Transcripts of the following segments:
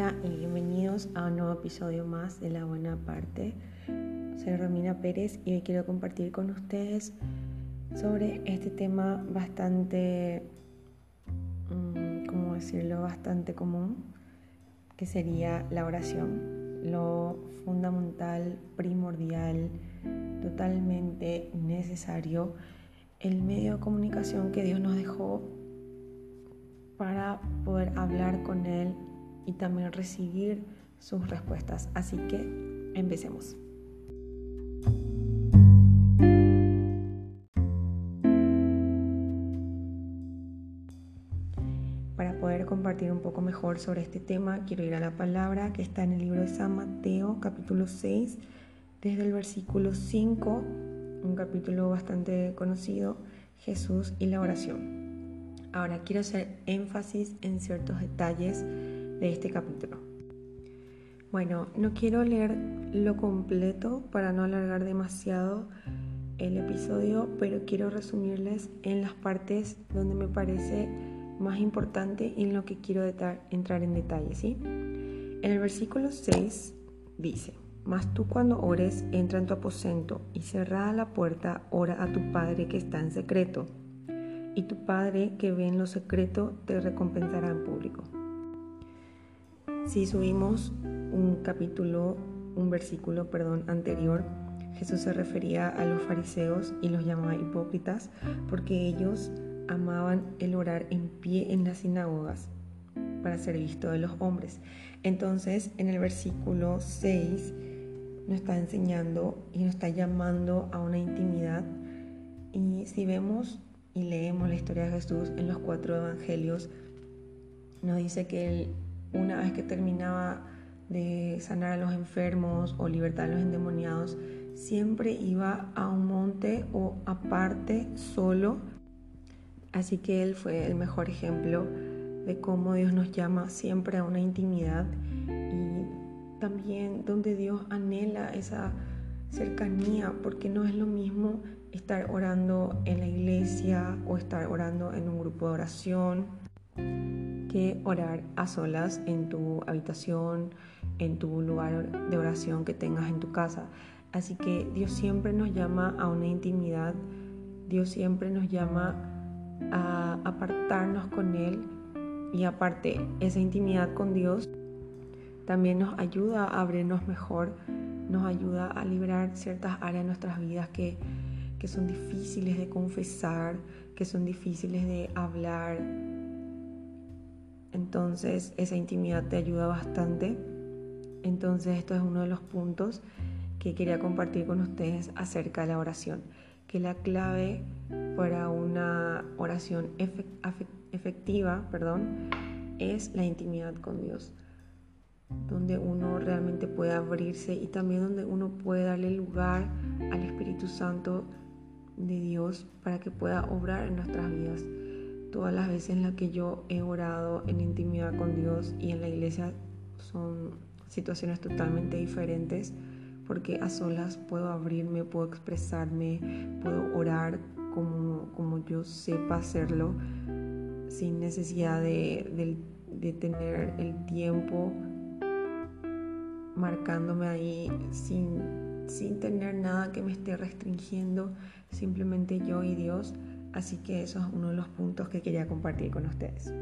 Hola y bienvenidos a un nuevo episodio más de La Buena Parte. Soy Romina Pérez y hoy quiero compartir con ustedes sobre este tema bastante, mm, ¿cómo decirlo?, bastante común, que sería la oración, lo fundamental, primordial, totalmente necesario, el medio de comunicación que Dios nos dejó para poder hablar con Él y también recibir sus respuestas. Así que empecemos. Para poder compartir un poco mejor sobre este tema, quiero ir a la palabra que está en el libro de San Mateo, capítulo 6, desde el versículo 5, un capítulo bastante conocido, Jesús y la oración. Ahora quiero hacer énfasis en ciertos detalles de este capítulo. Bueno, no quiero leer lo completo para no alargar demasiado el episodio, pero quiero resumirles en las partes donde me parece más importante y en lo que quiero entrar en detalle, ¿sí? En el versículo 6 dice, mas tú cuando ores, entra en tu aposento y cerrada la puerta, ora a tu Padre que está en secreto y tu Padre que ve en lo secreto te recompensará en público. Si subimos un capítulo, un versículo, perdón, anterior, Jesús se refería a los fariseos y los llamaba hipócritas porque ellos amaban el orar en pie en las sinagogas para ser visto de los hombres. Entonces, en el versículo 6 nos está enseñando y nos está llamando a una intimidad. Y si vemos y leemos la historia de Jesús en los cuatro evangelios, nos dice que él, una vez que terminaba de sanar a los enfermos o libertar a los endemoniados, siempre iba a un monte o aparte solo. Así que él fue el mejor ejemplo de cómo Dios nos llama siempre a una intimidad y también donde Dios anhela esa cercanía, porque no es lo mismo estar orando en la iglesia o estar orando en un grupo de oración que orar a solas en tu habitación, en tu lugar de oración que tengas en tu casa. Así que Dios siempre nos llama a una intimidad, Dios siempre nos llama a apartarnos con Él y aparte esa intimidad con Dios también nos ayuda a abrirnos mejor, nos ayuda a liberar ciertas áreas de nuestras vidas que que son difíciles de confesar, que son difíciles de hablar. Entonces esa intimidad te ayuda bastante. Entonces esto es uno de los puntos que quería compartir con ustedes acerca de la oración. Que la clave para una oración efectiva perdón, es la intimidad con Dios donde uno realmente puede abrirse y también donde uno puede darle lugar al Espíritu Santo de Dios para que pueda obrar en nuestras vidas. Todas las veces en las que yo he orado en intimidad con Dios y en la iglesia son situaciones totalmente diferentes porque a solas puedo abrirme, puedo expresarme, puedo orar como, como yo sepa hacerlo sin necesidad de, de tener el tiempo marcándome ahí sin sin tener nada que me esté restringiendo, simplemente yo y Dios. Así que eso es uno de los puntos que quería compartir con ustedes.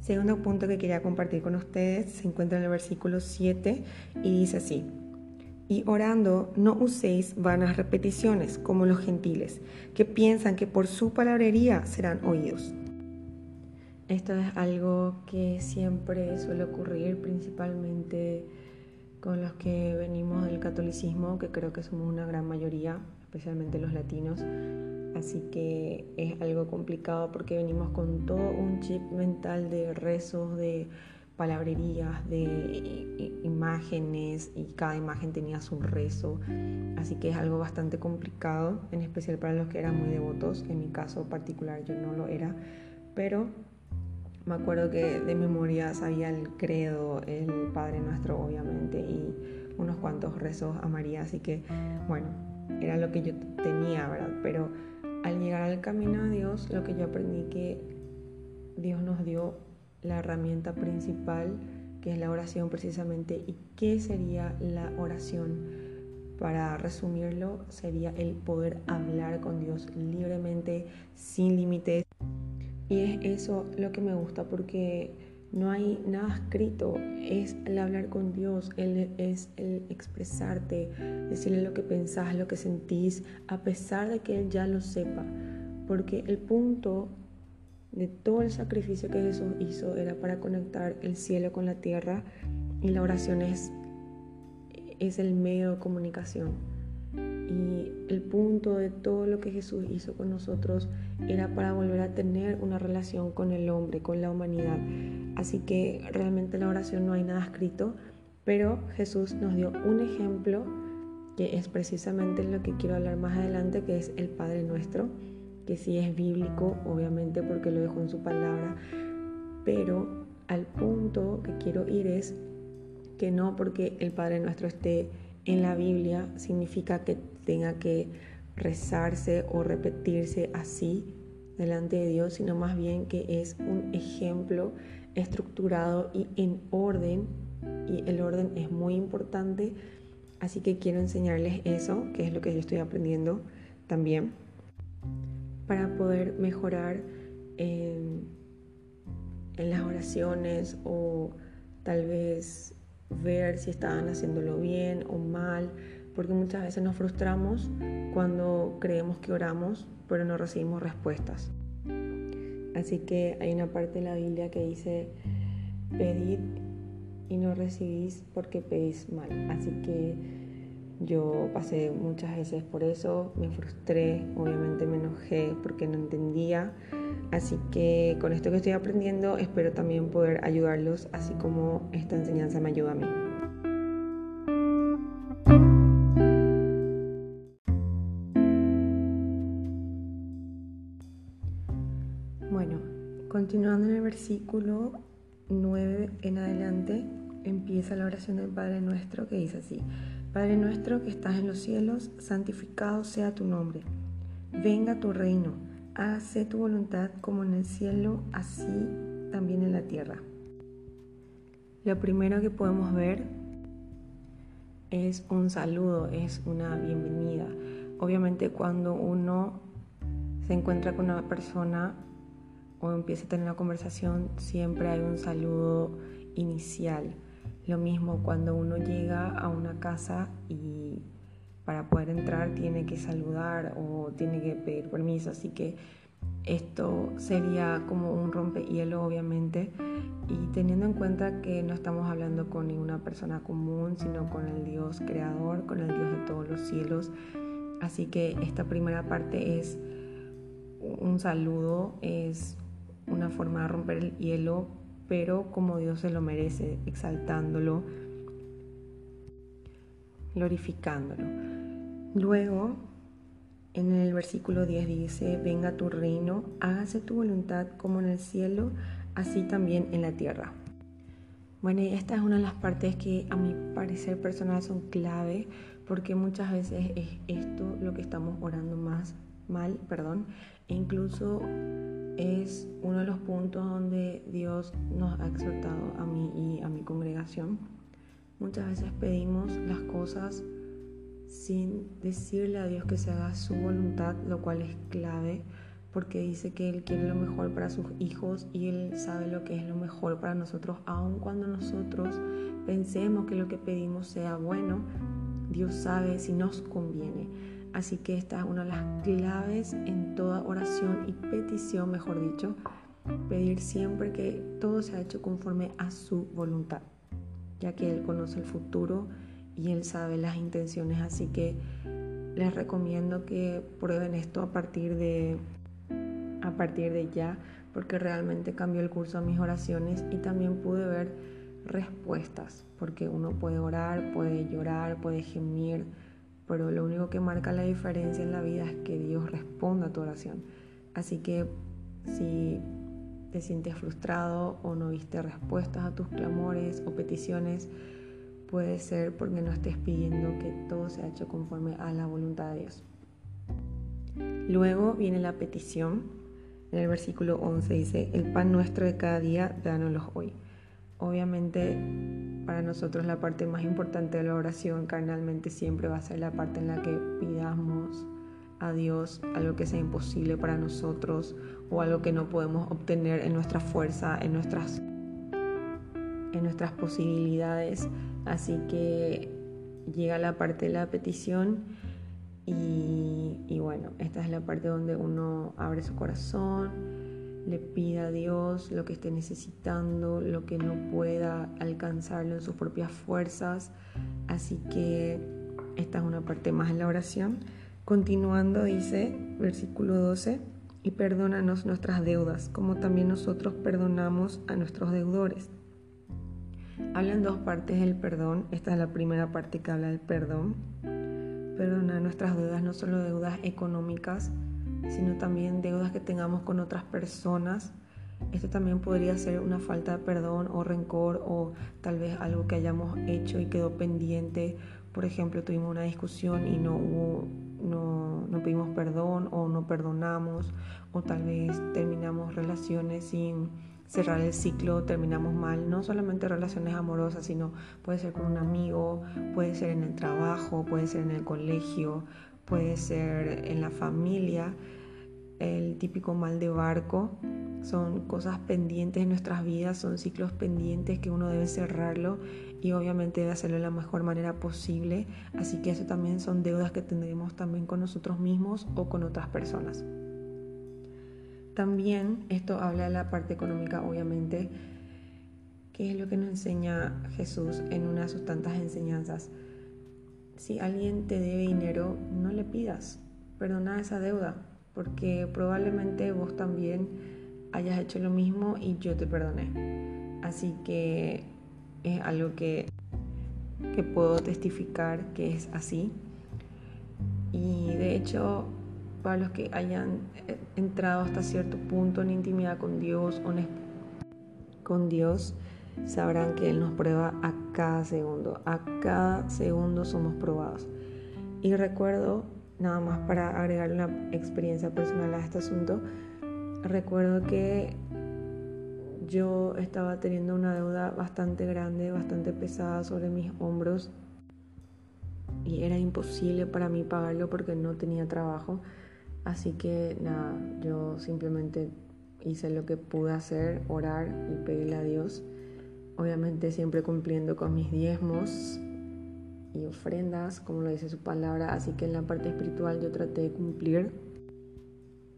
Segundo punto que quería compartir con ustedes se encuentra en el versículo 7 y dice así, y orando no uséis vanas repeticiones como los gentiles, que piensan que por su palabrería serán oídos. Esto es algo que siempre suele ocurrir principalmente con los que venimos del catolicismo, que creo que somos una gran mayoría, especialmente los latinos. Así que es algo complicado porque venimos con todo un chip mental de rezos, de palabrerías, de imágenes y cada imagen tenía su rezo. Así que es algo bastante complicado, en especial para los que eran muy devotos. En mi caso particular yo no lo era, pero me acuerdo que de memoria sabía el credo, el Padre Nuestro obviamente y unos cuantos rezos a María, así que bueno, era lo que yo tenía, ¿verdad? Pero al llegar al camino de Dios, lo que yo aprendí que Dios nos dio la herramienta principal, que es la oración precisamente. ¿Y qué sería la oración? Para resumirlo, sería el poder hablar con Dios libremente, sin límites. Y es eso lo que me gusta porque no hay nada escrito, es el hablar con Dios, es el expresarte, decirle lo que pensás, lo que sentís, a pesar de que Él ya lo sepa. Porque el punto de todo el sacrificio que Jesús hizo era para conectar el cielo con la tierra y la oración es, es el medio de comunicación. Y el punto de todo lo que Jesús hizo con nosotros era para volver a tener una relación con el hombre, con la humanidad. Así que realmente la oración no hay nada escrito, pero Jesús nos dio un ejemplo que es precisamente lo que quiero hablar más adelante, que es el Padre Nuestro que sí es bíblico, obviamente porque lo dejó en su palabra, pero al punto que quiero ir es que no porque el Padre Nuestro esté en la Biblia significa que tenga que rezarse o repetirse así delante de Dios, sino más bien que es un ejemplo estructurado y en orden, y el orden es muy importante, así que quiero enseñarles eso, que es lo que yo estoy aprendiendo también para poder mejorar en, las oraciones o tal vez ver si estaban haciéndolo bien o mal, porque muchas veces nos frustramos cuando creemos que oramos, pero no recibimos respuestas. Así que hay una parte de la Biblia que dice, pedid y no recibís porque pedís mal. Así que yo pasé muchas veces por eso, me frustré, obviamente me enojé porque no entendía. Así que con esto que estoy aprendiendo espero también poder ayudarlos, así como esta enseñanza me ayuda a mí. Continuando en el versículo 9 en adelante, empieza la oración del Padre Nuestro que dice así. Padre nuestro que estás en los cielos, santificado sea tu nombre. Venga tu reino, hágase tu voluntad como en el cielo, así también en la tierra. Lo primero que podemos ver es un saludo, es una bienvenida. Obviamente cuando uno se encuentra con una persona o empieza a tener una conversación, siempre hay un saludo inicial. Lo mismo cuando uno llega a una casa y para poder entrar tiene que saludar o tiene que pedir permiso, así que esto sería como un rompehielo obviamente y teniendo en cuenta que no estamos hablando con ninguna persona común, sino con el Dios creador, con el Dios de todos los cielos. Así que esta primera parte es un saludo, es una forma de romper el hielo pero como Dios se lo merece, exaltándolo, glorificándolo. Luego, en el versículo 10 dice, venga tu reino, hágase tu voluntad como en el cielo, así también en la tierra. Bueno, y esta es una de las partes que a mi parecer personal son clave, porque muchas veces es esto lo que estamos orando más mal, perdón, e incluso es uno de los puntos donde Dios nos ha exhortado a mí y a mi congregación. Muchas veces pedimos las cosas sin decirle a Dios que se haga su voluntad, lo cual es clave porque dice que Él quiere lo mejor para sus hijos y Él sabe lo que es lo mejor para nosotros, aun cuando nosotros pensemos que lo que pedimos sea bueno, Dios sabe si nos conviene. Así que esta es una de las claves en toda oración y petición, mejor dicho, pedir siempre que todo sea hecho conforme a su voluntad, ya que Él conoce el futuro y Él sabe las intenciones. Así que les recomiendo que prueben esto a partir de, a partir de ya, porque realmente cambió el curso de mis oraciones y también pude ver respuestas, porque uno puede orar, puede llorar, puede gemir pero lo único que marca la diferencia en la vida es que Dios responda a tu oración. Así que si te sientes frustrado o no viste respuestas a tus clamores o peticiones, puede ser porque no estés pidiendo que todo sea hecho conforme a la voluntad de Dios. Luego viene la petición. En el versículo 11 dice, el pan nuestro de cada día, dánoslo hoy. Obviamente para nosotros la parte más importante de la oración carnalmente siempre va a ser la parte en la que pidamos a Dios algo que sea imposible para nosotros o algo que no podemos obtener en nuestra fuerza, en nuestras en nuestras posibilidades. Así que llega la parte de la petición y, bueno, esta es la parte donde uno abre su corazón, le pide a Dios lo que esté necesitando, lo que no pueda alcanzarlo en sus propias fuerzas. Así que esta es una parte más en la oración. Continuando dice, versículo 12, y perdónanos nuestras deudas, como también nosotros perdonamos a nuestros deudores Hablan dos partes del perdón. Esta es la primera parte que habla del perdón. Perdonar nuestras deudas, no solo deudas económicas, sino también deudas que tengamos con otras personas. Esto también podría ser una falta de perdón o rencor o tal vez algo que hayamos hecho y quedó pendiente. Por ejemplo, tuvimos una discusión y no no, no pedimos perdón o no perdonamos o tal vez terminamos relaciones sin cerrar el ciclo, terminamos mal, no solamente relaciones amorosas, sino puede ser con un amigo, puede ser en el trabajo, puede ser en el colegio, puede ser en la familia. El típico mal de barco son cosas pendientes en nuestras vidas, son ciclos pendientes que uno debe cerrarlo y obviamente debe hacerlo de la mejor manera posible. Así que eso también son deudas que tendremos también con nosotros mismos o con otras personas. También esto habla de la parte económica, obviamente, que es lo que nos enseña Jesús en una de sus tantas enseñanzas. Si alguien te debe dinero, no le pidas, perdona esa deuda, porque probablemente vos también hayas hecho lo mismo y yo te perdoné. Así que es algo que, que puedo testificar que es así. Y de hecho para los que hayan eh, entrado hasta cierto punto en intimidad con Dios, con Dios, sabrán que Él nos prueba a cada segundo, a cada segundo somos probados. Y recuerdo, nada más para agregar una experiencia personal a este asunto, recuerdo que yo estaba teniendo una deuda bastante grande, bastante pesada sobre mis hombros y era imposible para mí pagarlo porque no tenía trabajo. Así que nada, yo simplemente hice lo que pude hacer, orar y pedirle a Dios. Obviamente siempre cumpliendo con mis diezmos y ofrendas, como lo dice su palabra. Así que en la parte espiritual yo traté de cumplir.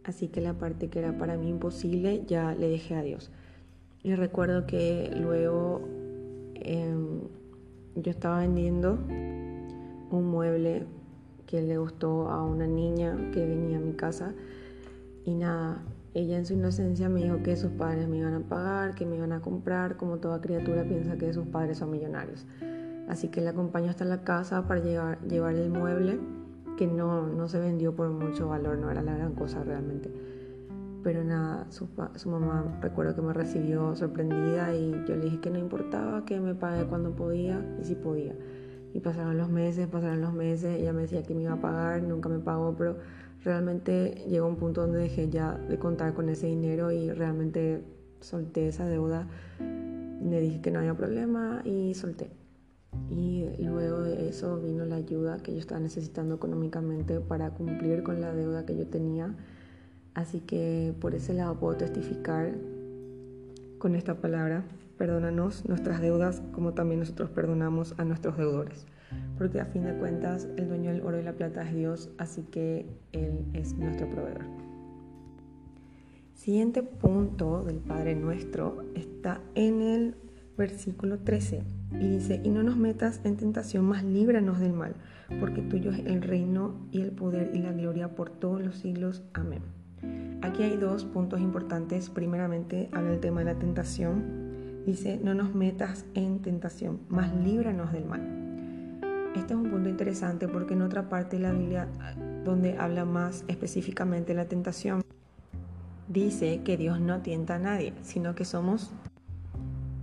Así que la parte que era para mí imposible ya le dejé a Dios. Y recuerdo que luego em, yo estaba vendiendo un mueble que le gustó a una niña que venía a mi casa y nada, ella en su inocencia me dijo que sus padres me iban a pagar, que me iban a comprar, como toda criatura piensa que sus padres son millonarios. Así que la acompañó hasta la casa para llevar, llevar el mueble, que no, no se vendió por mucho valor, no era la gran cosa realmente. Pero nada, su, su mamá recuerdo que me recibió sorprendida y yo le dije que no importaba, que me pague cuando podía y si podía. Y pasaron los meses, pasaron los meses, ella me decía que me iba a pagar, nunca me pagó, pero realmente llegó un punto donde dejé ya de contar con ese dinero y realmente solté esa deuda. Le dije que no había problema y solté. Y luego de eso vino la ayuda que yo estaba necesitando económicamente para cumplir con la deuda que yo tenía. Así que por ese lado puedo testificar con esta palabra Perdónanos nuestras deudas como también nosotros perdonamos a nuestros deudores. Porque a fin de cuentas el dueño del oro y la plata es Dios, así que Él es nuestro proveedor. Siguiente punto del Padre Nuestro está en el versículo 13 y dice, y no nos metas en tentación, mas líbranos del mal, porque tuyo es el reino y el poder y la gloria por todos los siglos. Amén. Aquí hay dos puntos importantes. Primeramente habla el tema de la tentación Dice, no nos metas en tentación, mas líbranos del mal. Este es un punto interesante porque en otra parte de la Biblia, donde habla más específicamente la tentación, dice que Dios no tienta a nadie, sino que somos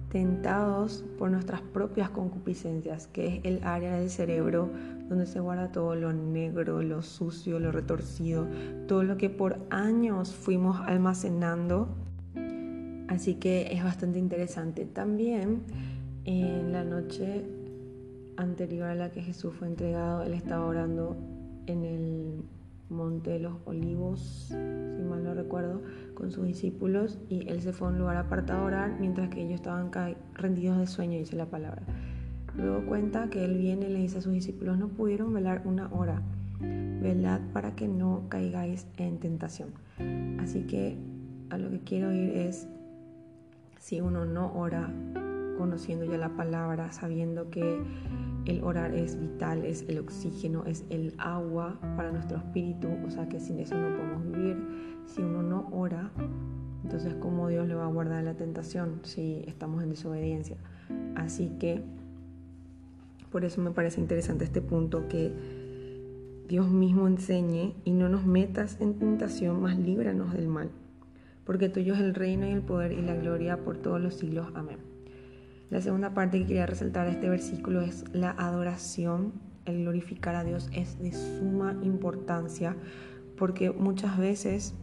tentados por nuestras propias concupiscencias, que es el área del cerebro donde se guarda todo lo negro, lo sucio, lo retorcido, todo lo que por años fuimos almacenando. Así que es bastante interesante. También en la noche anterior a la que Jesús fue entregado, él estaba orando en el Monte de los Olivos, si mal no recuerdo, con sus discípulos y él se fue a un lugar apartado a orar mientras que ellos estaban rendidos de sueño, dice la palabra. Luego cuenta que él viene y le dice a sus discípulos, no pudieron velar una hora, velad para que no caigáis en tentación. Así que a lo que quiero ir es, si uno no ora conociendo ya la palabra, sabiendo que el orar es vital, es el oxígeno, es el agua para nuestro espíritu, o sea que sin eso no podemos vivir. Si uno no ora, entonces cómo Dios le va a guardar la tentación si estamos en desobediencia. Así que por eso me parece interesante este punto que Dios mismo enseñe y no nos metas en tentación, más líbranos del mal. Porque tuyo es el reino y el poder y la gloria por todos los siglos. Amén. La segunda parte que quería resaltar de este versículo es la adoración. El glorificar a Dios es de suma importancia porque muchas veces,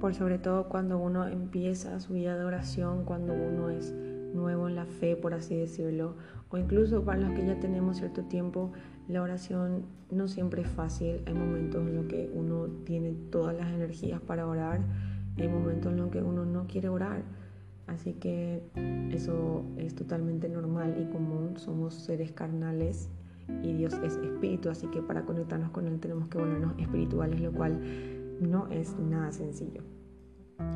por sobre todo cuando uno empieza su vida de oración, cuando uno es nuevo en la fe, por así decirlo, o incluso para los que ya tenemos cierto tiempo, la oración no siempre es fácil. Hay momentos en los que uno tiene todas las energías para orar, hay momentos en los que uno no quiere orar Así que eso es totalmente normal y común. Somos seres carnales y Dios es espíritu, así que para conectarnos con Él tenemos que volvernos espirituales, lo cual no es nada sencillo.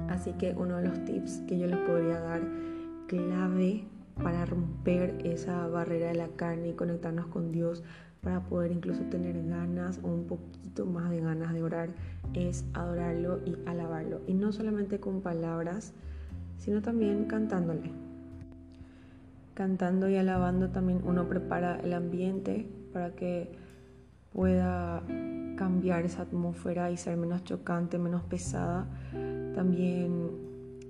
Así que uno de los tips que yo les podría dar clave para romper esa barrera de la carne y conectarnos con Dios, para poder incluso tener ganas o un poquito más de ganas de orar, es adorarlo y alabarlo. Y no solamente con palabras, sino también cantándole. Cantando y alabando también uno prepara el ambiente para que pueda cambiar esa atmósfera y ser menos chocante, menos pesada. También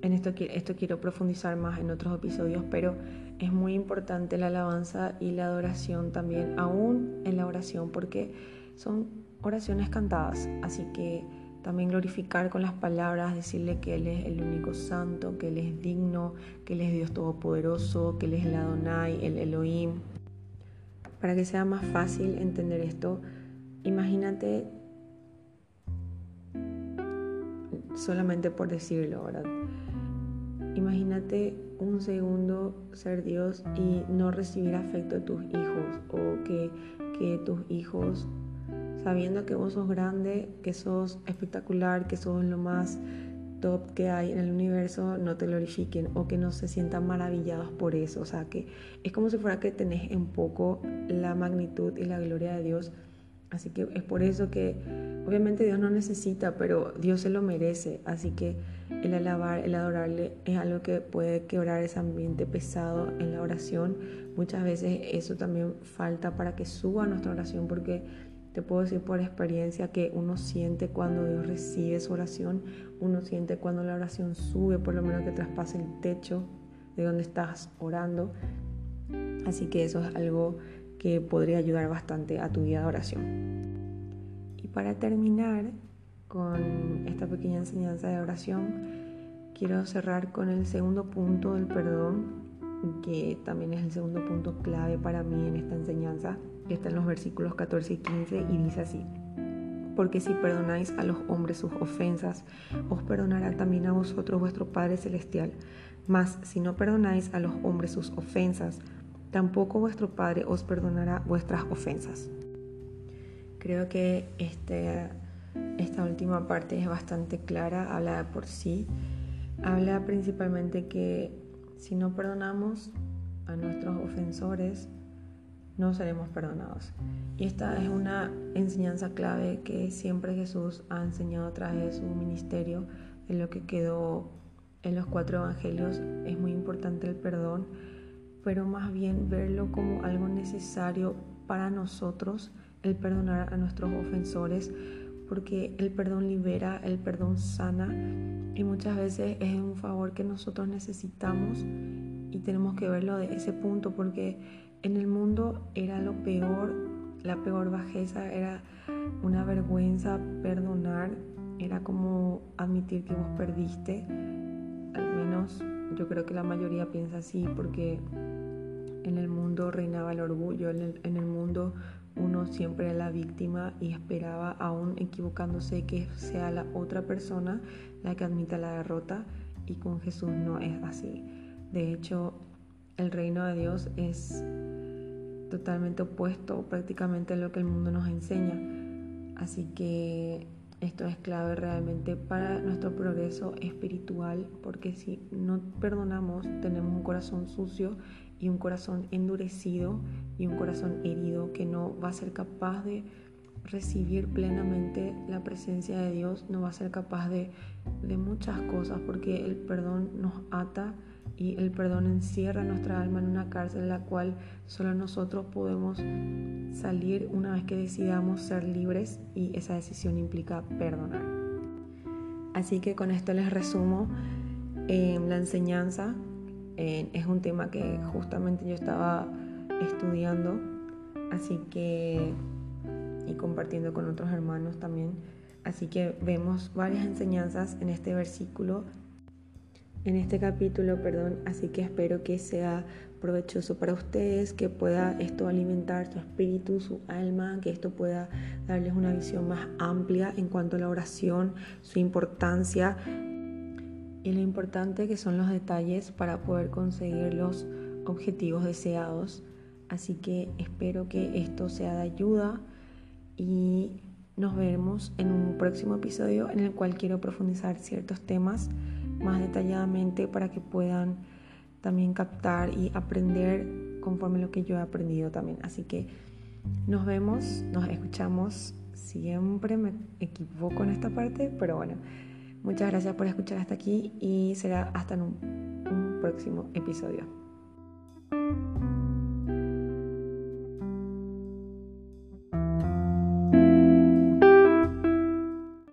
en esto, esto quiero profundizar más en otros episodios, pero es muy importante la alabanza y la adoración también, aún en la oración, porque son oraciones cantadas. Así que también glorificar con las palabras, decirle que Él es el único santo, que Él es digno, que Él es Dios todopoderoso, que Él es el Adonai, el Elohim. Para que sea más fácil entender esto, imagínate, solamente por decirlo, ¿verdad? Imagínate un segundo ser Dios y no recibir afecto de tus hijos o que, que tus hijos sabiendo que vos sos grande, que sos espectacular, que sos lo más top que hay en el universo, no te glorifiquen o que no se sientan maravillados por eso. O sea, que es como si fuera que tenés en poco la magnitud y la gloria de Dios. Así que es por eso que obviamente Dios no necesita, pero Dios se lo merece. Así que el alabar, el adorarle es algo que puede quebrar ese ambiente pesado en la oración. Muchas veces eso también falta para que suba nuestra oración porque te puedo decir por experiencia que uno siente cuando Dios recibe su oración, uno siente cuando la oración sube, por lo menos que traspase el techo de donde estás orando. Así que eso es algo que podría ayudar bastante a tu vida de oración. Y para terminar con esta pequeña enseñanza de oración, quiero cerrar con el segundo punto del perdón, que también es el segundo punto clave para mí en esta enseñanza está en los versículos 14 y 15 y dice así. Porque si perdonáis a los hombres sus ofensas, os perdonará también a vosotros vuestro Padre Celestial. Mas si no perdonáis a los hombres sus ofensas, tampoco vuestro Padre os perdonará vuestras ofensas. Creo que este, esta última parte es bastante clara, habla por sí. Habla principalmente que si no perdonamos a nuestros ofensores, no seremos perdonados. Y esta es una enseñanza clave que siempre Jesús ha enseñado a través de su ministerio, en lo que quedó en los cuatro evangelios. Es muy importante el perdón, pero más bien verlo como algo necesario para nosotros, el perdonar a nuestros ofensores, porque el perdón libera, el perdón sana y muchas veces es un favor que nosotros necesitamos y tenemos que verlo de ese punto porque en el mundo era lo peor, la peor bajeza, era una vergüenza perdonar, era como admitir que vos perdiste, al menos yo creo que la mayoría piensa así porque en el mundo reinaba el orgullo, en el, en el mundo uno siempre era la víctima y esperaba, aún equivocándose, que sea la otra persona la que admita la derrota y con Jesús no es así. De hecho, el reino de Dios es totalmente opuesto prácticamente a lo que el mundo nos enseña. Así que esto es clave realmente para nuestro progreso espiritual, porque si no perdonamos, tenemos un corazón sucio y un corazón endurecido y un corazón herido que no va a ser capaz de recibir plenamente la presencia de Dios, no va a ser capaz de, de muchas cosas, porque el perdón nos ata y el perdón encierra nuestra alma en una cárcel en la cual solo nosotros podemos salir una vez que decidamos ser libres y esa decisión implica perdonar. Así que con esto les resumo eh, la enseñanza es un tema que justamente yo estaba estudiando, así que y compartiendo con otros hermanos también. Así que vemos varias enseñanzas en este versículo, en este capítulo, perdón, así que espero que sea provechoso para ustedes, que pueda esto alimentar su espíritu, su alma, que esto pueda darles una visión más amplia en cuanto a la oración, su importancia y lo importante que son los detalles para poder conseguir los objetivos deseados. Así que espero que esto sea de ayuda y nos vemos en un próximo episodio en el cual quiero profundizar ciertos temas más detalladamente para que puedan también captar y aprender conforme lo que yo he aprendido también. Así que nos vemos, nos escuchamos. Siempre me equivoco en esta parte, pero bueno. Muchas gracias por escuchar hasta aquí y será hasta en un, próximo episodio.